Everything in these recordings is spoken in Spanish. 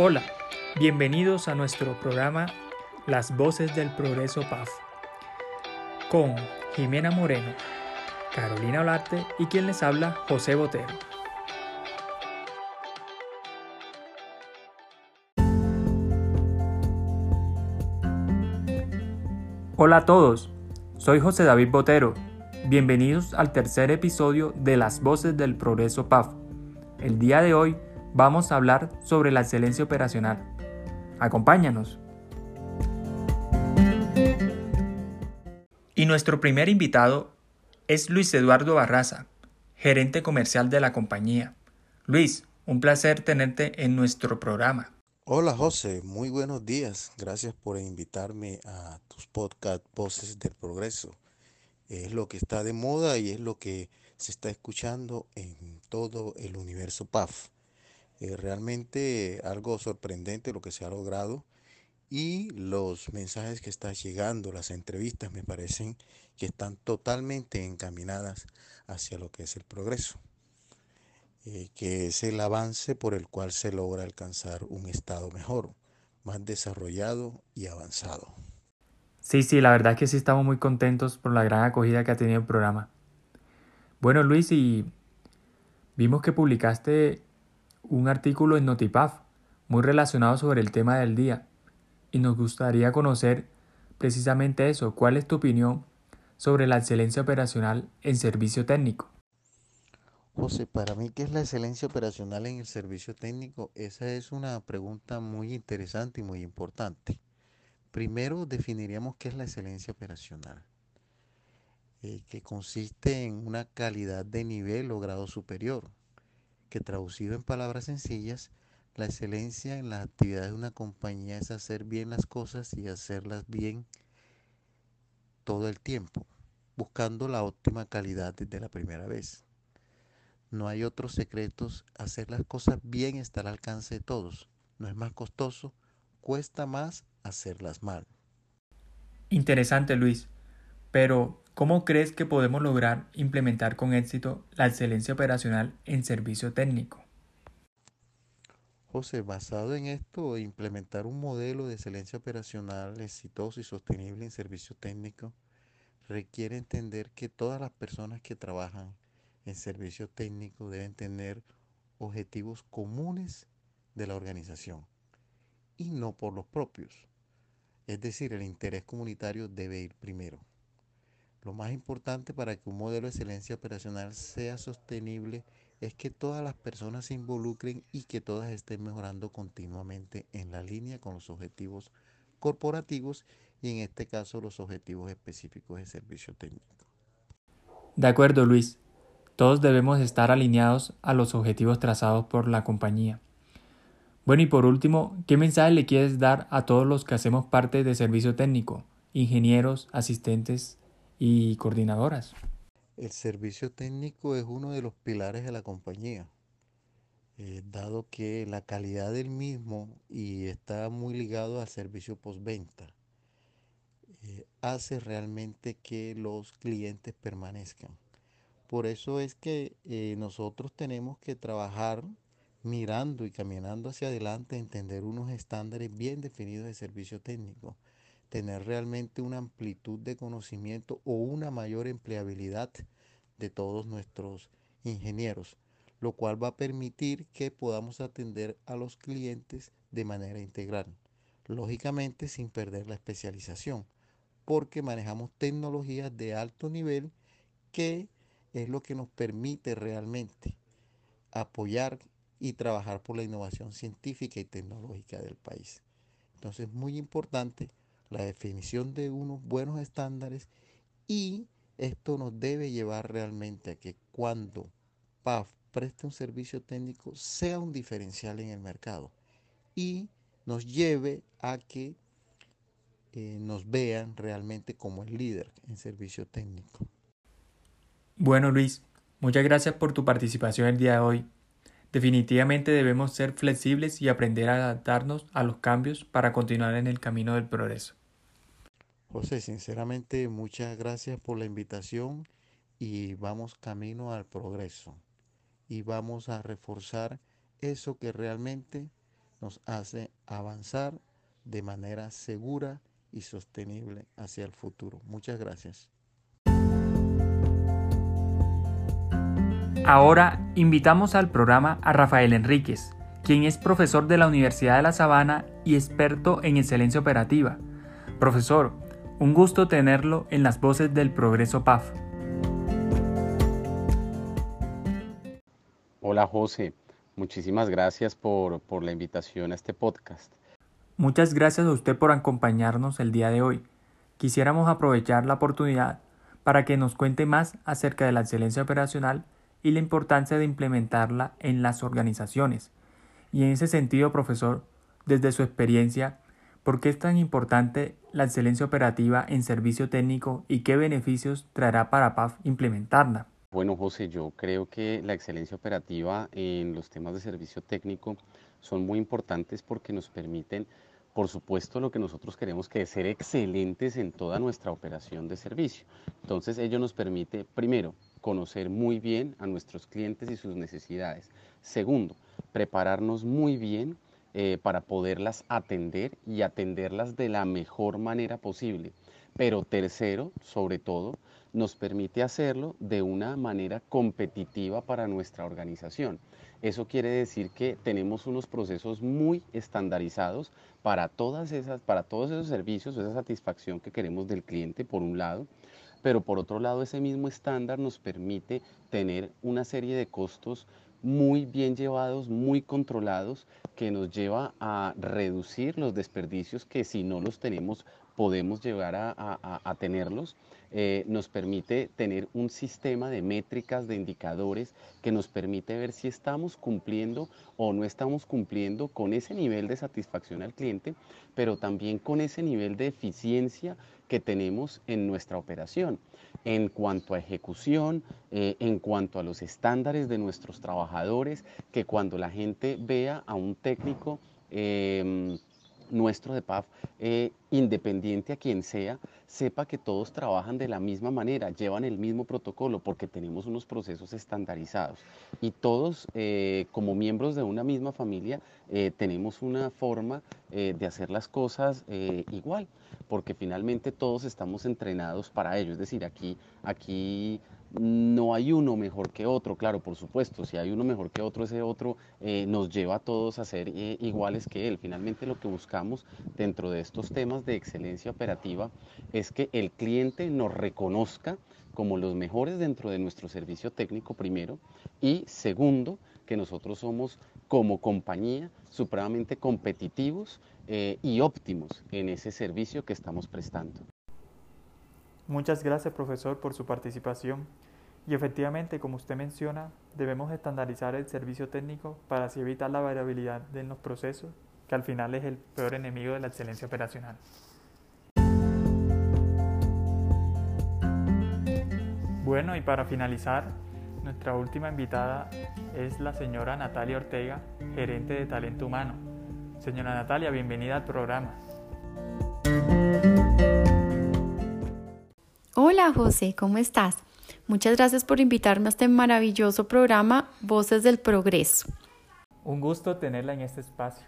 Hola, bienvenidos a nuestro programa Las Voces del Progreso PAF con Jimena Moreno, Carolina Olarte y quien les habla José Botero. Hola a todos, soy José David Botero. Bienvenidos al tercer episodio de Las Voces del Progreso PAF. El día de hoy vamos a hablar sobre la excelencia operacional. Acompáñanos. Y nuestro primer invitado es Luis Eduardo Barraza, gerente comercial de la compañía. Luis, un placer tenerte en nuestro programa. Hola José, muy buenos días. Gracias por invitarme a tus podcast Voces del Progreso. Es lo que está de moda y es lo que se está escuchando en todo el universo PAF. Es realmente algo sorprendente lo que se ha logrado y los mensajes que están llegando, las entrevistas me parecen que están totalmente encaminadas hacia lo que es el progreso, eh, que es el avance por el cual se logra alcanzar un estado mejor, más desarrollado y avanzado. Sí, sí, la verdad es que sí estamos muy contentos por la gran acogida que ha tenido el programa. Bueno, Luis, y vimos que publicaste un artículo en Notipaf muy relacionado sobre el tema del día y nos gustaría conocer precisamente eso. ¿Cuál es tu opinión sobre la excelencia operacional en servicio técnico? José, para mí, ¿qué es la excelencia operacional en el servicio técnico? Esa es una pregunta muy interesante y muy importante. Primero definiríamos qué es la excelencia operacional, eh, que consiste en una calidad de nivel o grado superior, que traducido en palabras sencillas, la excelencia en las actividades de una compañía es hacer bien las cosas y hacerlas bien todo el tiempo, buscando la óptima calidad desde la primera vez. No hay otros secretos, hacer las cosas bien está al alcance de todos. No es más costoso, cuesta más hacerlas mal. Interesante Luis, pero ¿cómo crees que podemos lograr implementar con éxito la excelencia operacional en servicio técnico? José, basado en esto, implementar un modelo de excelencia operacional exitoso y sostenible en servicio técnico requiere entender que todas las personas que trabajan en servicio técnico deben tener objetivos comunes de la organización y no por los propios. Es decir, el interés comunitario debe ir primero. Lo más importante para que un modelo de excelencia operacional sea sostenible es que todas las personas se involucren y que todas estén mejorando continuamente en la línea con los objetivos corporativos y en este caso los objetivos específicos de servicio técnico. De acuerdo, Luis. Todos debemos estar alineados a los objetivos trazados por la compañía. Bueno, y por último, ¿qué mensaje le quieres dar a todos los que hacemos parte de servicio técnico, ingenieros, asistentes y coordinadoras? El servicio técnico es uno de los pilares de la compañía, eh, dado que la calidad del mismo y está muy ligado al servicio postventa. Eh, hace realmente que los clientes permanezcan. Por eso es que eh, nosotros tenemos que trabajar mirando y caminando hacia adelante, entender unos estándares bien definidos de servicio técnico tener realmente una amplitud de conocimiento o una mayor empleabilidad de todos nuestros ingenieros, lo cual va a permitir que podamos atender a los clientes de manera integral, lógicamente sin perder la especialización, porque manejamos tecnologías de alto nivel que es lo que nos permite realmente apoyar y trabajar por la innovación científica y tecnológica del país. Entonces, muy importante la definición de unos buenos estándares y esto nos debe llevar realmente a que cuando PAF preste un servicio técnico sea un diferencial en el mercado y nos lleve a que eh, nos vean realmente como el líder en servicio técnico. Bueno Luis, muchas gracias por tu participación el día de hoy. Definitivamente debemos ser flexibles y aprender a adaptarnos a los cambios para continuar en el camino del progreso. José, sinceramente muchas gracias por la invitación y vamos camino al progreso y vamos a reforzar eso que realmente nos hace avanzar de manera segura y sostenible hacia el futuro. Muchas gracias. Ahora invitamos al programa a Rafael Enríquez, quien es profesor de la Universidad de La Sabana y experto en excelencia operativa. Profesor, un gusto tenerlo en las voces del Progreso PAF. Hola José, muchísimas gracias por, por la invitación a este podcast. Muchas gracias a usted por acompañarnos el día de hoy. Quisiéramos aprovechar la oportunidad para que nos cuente más acerca de la excelencia operacional y la importancia de implementarla en las organizaciones. Y en ese sentido, profesor, desde su experiencia, ¿por qué es tan importante la excelencia operativa en servicio técnico y qué beneficios traerá para PAF implementarla? Bueno, José, yo creo que la excelencia operativa en los temas de servicio técnico son muy importantes porque nos permiten, por supuesto, lo que nosotros queremos que es ser excelentes en toda nuestra operación de servicio. Entonces, ello nos permite, primero, conocer muy bien a nuestros clientes y sus necesidades. Segundo, prepararnos muy bien eh, para poderlas atender y atenderlas de la mejor manera posible. Pero tercero, sobre todo, nos permite hacerlo de una manera competitiva para nuestra organización. Eso quiere decir que tenemos unos procesos muy estandarizados para, todas esas, para todos esos servicios, esa satisfacción que queremos del cliente, por un lado, pero por otro lado ese mismo estándar nos permite tener una serie de costos muy bien llevados, muy controlados, que nos lleva a reducir los desperdicios que si no los tenemos podemos llegar a, tenerlos, eh, nos permite tener un sistema de métricas, de indicadores, que nos permite ver si estamos cumpliendo o no estamos cumpliendo con ese nivel de satisfacción al cliente, pero también con ese nivel de eficiencia que tenemos en nuestra operación. En cuanto a ejecución, eh, en cuanto a los estándares de nuestros trabajadores, que cuando la gente vea a un técnico em, nuestro de PAF, eh, independiente a quien sea, sepa que todos trabajan de la misma manera, llevan el mismo protocolo, porque tenemos unos procesos estandarizados. Y todos, eh, como miembros de una misma familia, eh, tenemos una forma de hacer las cosas igual, porque finalmente todos estamos entrenados para ello. Es decir, aquí, aquí no hay uno mejor que otro, claro, por supuesto, si hay uno mejor que otro, ese otro eh, nos lleva a todos a ser eh, iguales que él. Finalmente lo que buscamos dentro de estos temas de excelencia operativa es que el cliente nos reconozca como los mejores dentro de nuestro servicio técnico primero y segundo, que nosotros somos como compañía supremamente competitivos eh, y óptimos en ese servicio que estamos prestando. Muchas gracias, profesor, por su participación. Y efectivamente, como usted menciona, debemos estandarizar el servicio técnico para así evitar la variabilidad de los procesos, que al final es el peor enemigo de la excelencia operacional. Bueno, y para finalizar, nuestra última invitada es la señora Natalia Ortega, gerente de talento humano. Señora Natalia, bienvenida al programa. Hola José, ¿cómo estás? Muchas gracias por invitarme a este maravilloso programa Voces del Progreso. Un gusto tenerla en este espacio.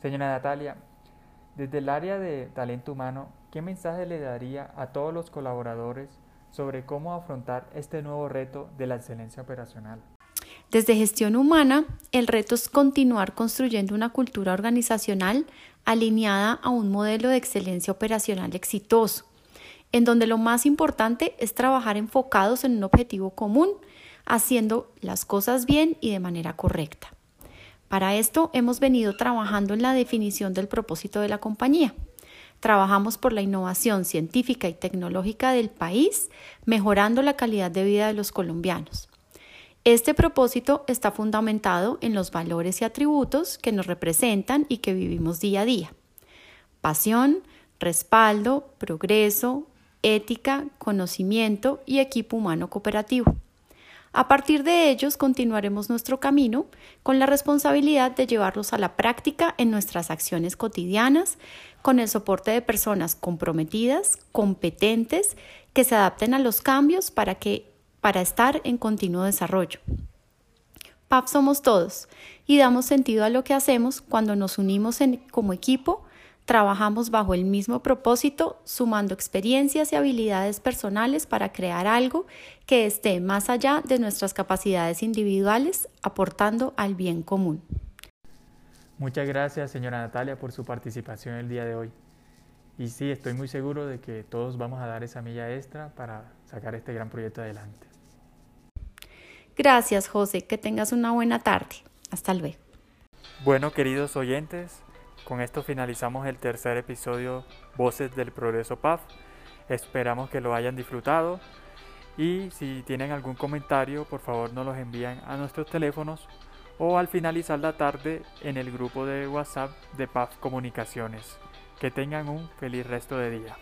Señora Natalia, desde el área de talento humano, ¿qué mensaje le daría a todos los colaboradores sobre cómo afrontar este nuevo reto de la excelencia operacional? Desde gestión humana, el reto es continuar construyendo una cultura organizacional alineada a un modelo de excelencia operacional exitoso en donde lo más importante es trabajar enfocados en un objetivo común, haciendo las cosas bien y de manera correcta. Para esto hemos venido trabajando en la definición del propósito de la compañía. Trabajamos por la innovación científica y tecnológica del país, mejorando la calidad de vida de los colombianos. Este propósito está fundamentado en los valores y atributos que nos representan y que vivimos día a día. Pasión, respaldo, progreso, ética, conocimiento y equipo humano cooperativo. A partir de ellos continuaremos nuestro camino con la responsabilidad de llevarlos a la práctica en nuestras acciones cotidianas, con el soporte de personas comprometidas, competentes, que se adapten a los cambios para, que, para estar en continuo desarrollo. PAF somos todos y damos sentido a lo que hacemos cuando nos unimos como equipo, trabajamos bajo el mismo propósito, sumando experiencias y habilidades personales para crear algo que esté más allá de nuestras capacidades individuales, aportando al bien común. Muchas gracias, señora Natalia, por su participación el día de hoy. Y sí, estoy muy seguro de que todos vamos a dar esa milla extra para sacar este gran proyecto adelante. Gracias, José. Que tengas una buena tarde. Hasta luego. Bueno, queridos oyentes, con esto finalizamos el tercer episodio Voces del Progreso PAF. Esperamos que lo hayan disfrutado y si tienen algún comentario, por favor nos los envían a nuestros teléfonos o al finalizar la tarde en el grupo de WhatsApp de PAF Comunicaciones. Que tengan un feliz resto de día.